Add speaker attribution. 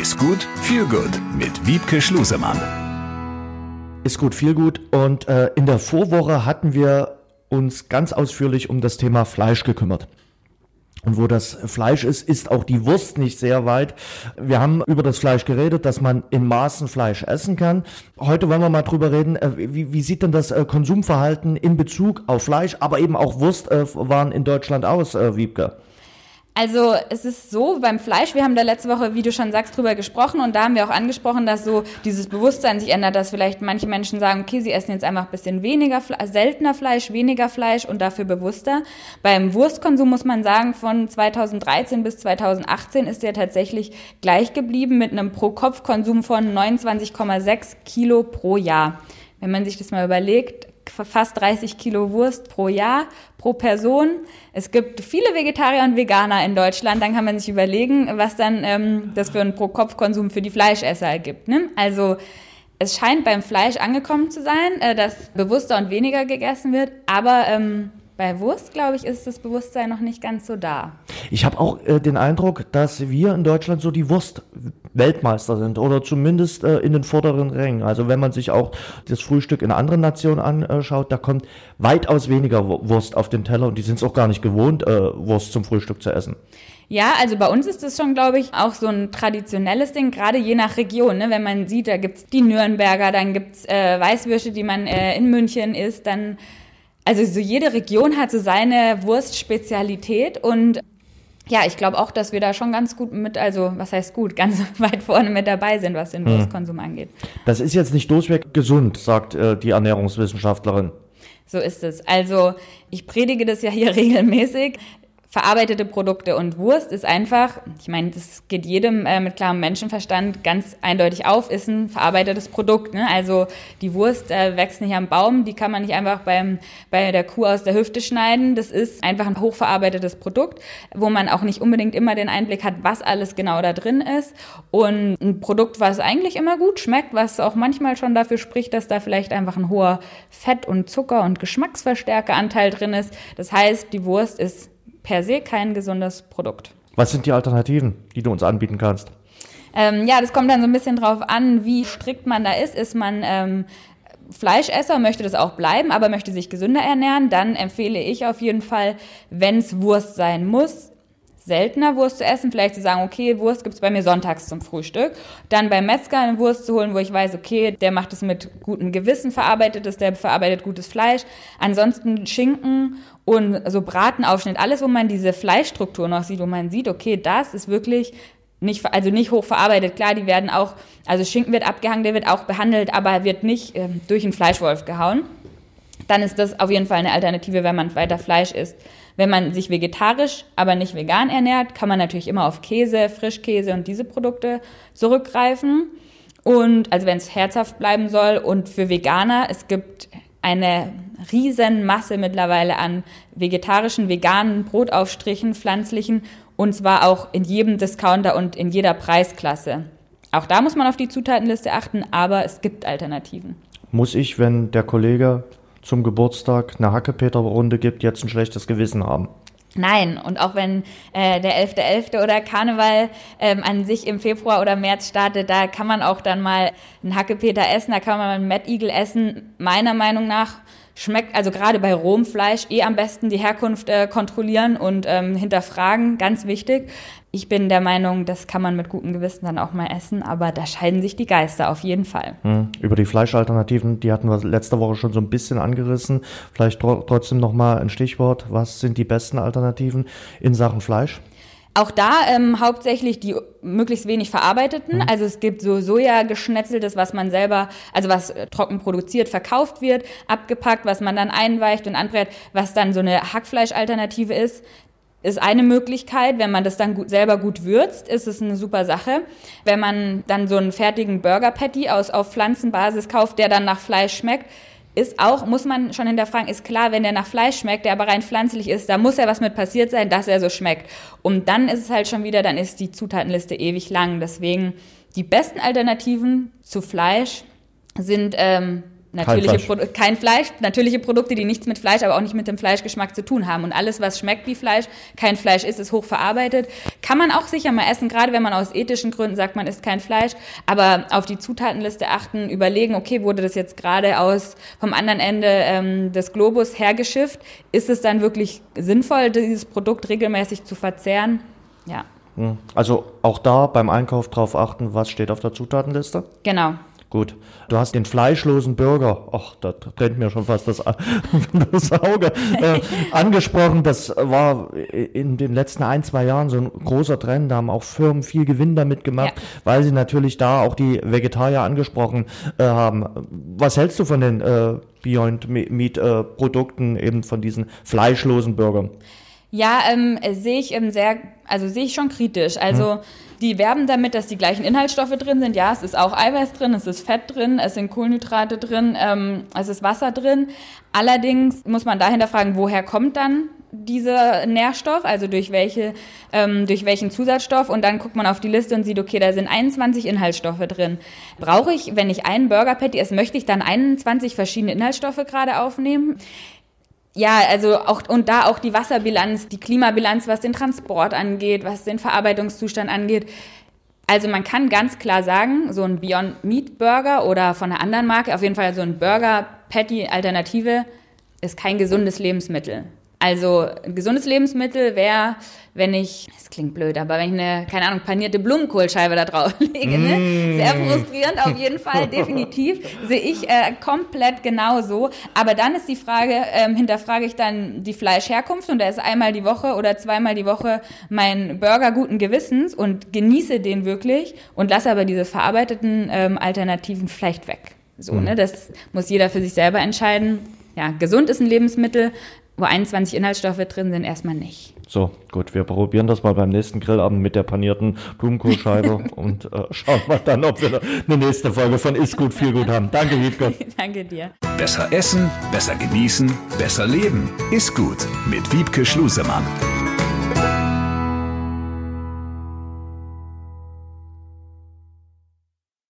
Speaker 1: Ist gut, viel gut mit Wiebke Schlusemann.
Speaker 2: Ist gut, viel gut. Und äh, in der Vorwoche hatten wir uns ganz ausführlich um das Thema Fleisch gekümmert. Und wo das Fleisch ist, ist auch die Wurst nicht sehr weit. Wir haben über das Fleisch geredet, dass man in Maßen Fleisch essen kann. Heute wollen wir mal drüber reden, äh, wie, wie sieht denn das äh, Konsumverhalten in Bezug auf Fleisch, aber eben auch Wurstwaren in Deutschland aus, Wiebke?
Speaker 3: Also es ist so beim Fleisch, wir haben da letzte Woche, wie du schon sagst, drüber gesprochen und da haben wir auch angesprochen, dass so dieses Bewusstsein sich ändert, dass vielleicht manche Menschen sagen, okay, sie essen jetzt einfach ein bisschen weniger, seltener Fleisch, weniger Fleisch und dafür bewusster. Beim Wurstkonsum muss man sagen, von 2013 bis 2018 ist der tatsächlich gleich geblieben mit einem Pro-Kopf-Konsum von 29,6 Kilo pro Jahr. Wenn man sich das mal überlegt, fast 30 Kilo Wurst pro Jahr, pro Person. Es gibt viele Vegetarier und Veganer in Deutschland. Dann kann man sich überlegen, was dann ähm, das für einen Pro-Kopf-Konsum für die Fleischesser ergibt. Ne? Also es scheint beim Fleisch angekommen zu sein, äh, dass bewusster und weniger gegessen wird, aber ähm, bei Wurst, glaube ich, ist das Bewusstsein noch nicht ganz so da.
Speaker 2: Ich habe auch äh, den Eindruck, dass wir in Deutschland so die Wurst-Weltmeister sind oder zumindest äh, in den vorderen Rängen. Also wenn man sich auch das Frühstück in anderen Nationen anschaut, da kommt weitaus weniger Wurst auf den Teller und die sind es auch gar nicht gewohnt, äh, Wurst zum Frühstück zu essen.
Speaker 3: Ja, also bei uns ist das schon, glaube ich, auch so ein traditionelles Ding, gerade je nach Region. Ne? Wenn man sieht, da gibt's die Nürnberger, dann gibt's äh, Weißwürsche, die man äh, in München isst, dann also so jede Region hat so seine Wurstspezialität und ja, ich glaube auch, dass wir da schon ganz gut mit, also was heißt gut, ganz weit vorne mit dabei sind, was den hm. Wurstkonsum angeht.
Speaker 2: Das ist jetzt nicht durchweg gesund, sagt äh, die Ernährungswissenschaftlerin.
Speaker 3: So ist es. Also ich predige das ja hier regelmäßig verarbeitete Produkte und Wurst ist einfach, ich meine, das geht jedem äh, mit klarem Menschenverstand ganz eindeutig auf, ist ein verarbeitetes Produkt. Ne? Also die Wurst äh, wächst nicht am Baum, die kann man nicht einfach beim, bei der Kuh aus der Hüfte schneiden. Das ist einfach ein hochverarbeitetes Produkt, wo man auch nicht unbedingt immer den Einblick hat, was alles genau da drin ist. Und ein Produkt, was eigentlich immer gut schmeckt, was auch manchmal schon dafür spricht, dass da vielleicht einfach ein hoher Fett- und Zucker- und Geschmacksverstärkeranteil drin ist. Das heißt, die Wurst ist per se kein gesundes Produkt.
Speaker 2: Was sind die Alternativen, die du uns anbieten kannst?
Speaker 3: Ähm, ja, das kommt dann so ein bisschen drauf an, wie strikt man da ist. Ist man ähm, Fleischesser, möchte das auch bleiben, aber möchte sich gesünder ernähren, dann empfehle ich auf jeden Fall, wenn es Wurst sein muss, seltener Wurst zu essen, vielleicht zu sagen, okay, Wurst gibt's bei mir sonntags zum Frühstück. Dann beim Metzger eine Wurst zu holen, wo ich weiß, okay, der macht es mit gutem Gewissen verarbeitet ist, der verarbeitet gutes Fleisch. Ansonsten Schinken und so Bratenaufschnitt, alles, wo man diese Fleischstruktur noch sieht, wo man sieht, okay, das ist wirklich nicht, also nicht hochverarbeitet. Klar, die werden auch, also Schinken wird abgehangen, der wird auch behandelt, aber wird nicht äh, durch einen Fleischwolf gehauen. Dann ist das auf jeden Fall eine Alternative, wenn man weiter Fleisch isst. Wenn man sich vegetarisch, aber nicht vegan ernährt, kann man natürlich immer auf Käse, Frischkäse und diese Produkte zurückgreifen. Und also wenn es herzhaft bleiben soll und für Veganer, es gibt eine riesen Masse mittlerweile an vegetarischen, veganen Brotaufstrichen, pflanzlichen und zwar auch in jedem Discounter und in jeder Preisklasse. Auch da muss man auf die Zutatenliste achten, aber es gibt Alternativen.
Speaker 2: Muss ich, wenn der Kollege zum Geburtstag eine Hackepeter-Runde gibt, jetzt ein schlechtes Gewissen haben.
Speaker 3: Nein, und auch wenn äh, der 11.11. .11. oder Karneval ähm, an sich im Februar oder März startet, da kann man auch dann mal einen Hackepeter essen, da kann man mal einen Mad Eagle essen. Meiner Meinung nach schmeckt, also gerade bei Rohmfleisch, eh am besten die Herkunft äh, kontrollieren und ähm, hinterfragen, ganz wichtig. Ich bin der Meinung, das kann man mit gutem Gewissen dann auch mal essen, aber da scheiden sich die Geister auf jeden Fall.
Speaker 2: Hm. Über die Fleischalternativen, die hatten wir letzte Woche schon so ein bisschen angerissen. Vielleicht tr trotzdem noch mal ein Stichwort. Was sind die besten Alternativen in Sachen Fleisch?
Speaker 3: Auch da ähm, hauptsächlich die möglichst wenig verarbeiteten. Mhm. Also es gibt so Soja-geschnetzeltes, was man selber, also was äh, trocken produziert, verkauft wird, abgepackt, was man dann einweicht und anbrät, was dann so eine Hackfleischalternative ist ist eine Möglichkeit. Wenn man das dann gut, selber gut würzt, ist es eine super Sache. Wenn man dann so einen fertigen Burger Patty aus auf Pflanzenbasis kauft, der dann nach Fleisch schmeckt, ist auch, muss man schon hinterfragen, ist klar, wenn der nach Fleisch schmeckt, der aber rein pflanzlich ist, da muss ja was mit passiert sein, dass er so schmeckt. Und dann ist es halt schon wieder, dann ist die Zutatenliste ewig lang. Deswegen die besten Alternativen zu Fleisch sind ähm, Natürliche kein, Fleisch. kein Fleisch, natürliche Produkte, die nichts mit Fleisch, aber auch nicht mit dem Fleischgeschmack zu tun haben. Und alles, was schmeckt wie Fleisch, kein Fleisch ist, ist hochverarbeitet. Kann man auch sicher mal essen, gerade wenn man aus ethischen Gründen sagt, man isst kein Fleisch. Aber auf die Zutatenliste achten, überlegen, okay, wurde das jetzt gerade aus vom anderen Ende ähm, des Globus hergeschifft? Ist es dann wirklich sinnvoll, dieses Produkt regelmäßig zu verzehren? Ja.
Speaker 2: Hm. Also auch da beim Einkauf drauf achten, was steht auf der Zutatenliste?
Speaker 3: Genau.
Speaker 2: Gut. Du hast den fleischlosen Bürger, ach, da trennt mir schon fast das, das Auge, äh, angesprochen. Das war in den letzten ein, zwei Jahren so ein großer Trend. Da haben auch Firmen viel Gewinn damit gemacht, ja. weil sie natürlich da auch die Vegetarier angesprochen äh, haben. Was hältst du von den äh, Beyond Meat äh, Produkten, eben von diesen fleischlosen Burgern?
Speaker 3: Ja, ähm, sehe ich ähm, sehr, also sehe ich schon kritisch. Also hm. die werben damit, dass die gleichen Inhaltsstoffe drin sind. Ja, es ist auch Eiweiß drin, es ist Fett drin, es sind Kohlenhydrate drin, ähm, es ist Wasser drin. Allerdings muss man dahinter fragen, woher kommt dann dieser Nährstoff, also durch welche, ähm, durch welchen Zusatzstoff und dann guckt man auf die Liste und sieht, okay, da sind 21 Inhaltsstoffe drin. Brauche ich, wenn ich einen Burger Patty esse, möchte ich dann 21 verschiedene Inhaltsstoffe gerade aufnehmen? Ja, also auch und da auch die Wasserbilanz, die Klimabilanz, was den Transport angeht, was den Verarbeitungszustand angeht. Also man kann ganz klar sagen, so ein Beyond Meat Burger oder von einer anderen Marke, auf jeden Fall so ein Burger Patty Alternative ist kein gesundes Lebensmittel. Also ein gesundes Lebensmittel wäre, wenn ich, es klingt blöd, aber wenn ich eine, keine Ahnung, panierte Blumenkohlscheibe da drauf lege, ne? Mm. Sehr frustrierend auf jeden Fall, definitiv. Sehe ich äh, komplett genauso. Aber dann ist die Frage, ähm, hinterfrage ich dann die Fleischherkunft und da ist einmal die Woche oder zweimal die Woche mein Burger guten Gewissens und genieße den wirklich und lasse aber diese verarbeiteten ähm, Alternativen vielleicht weg. So, mm. ne? Das muss jeder für sich selber entscheiden. Ja, gesund ist ein Lebensmittel, wo 21 Inhaltsstoffe drin sind, erstmal nicht.
Speaker 2: So, gut, wir probieren das mal beim nächsten Grillabend mit der panierten Blumenkohlscheibe und äh, schauen mal dann, ob wir eine nächste Folge von Ist gut, viel gut haben. Danke, Wiebke.
Speaker 3: Danke dir.
Speaker 1: Besser essen, besser genießen, besser leben. Ist gut mit Wiebke Schlusemann.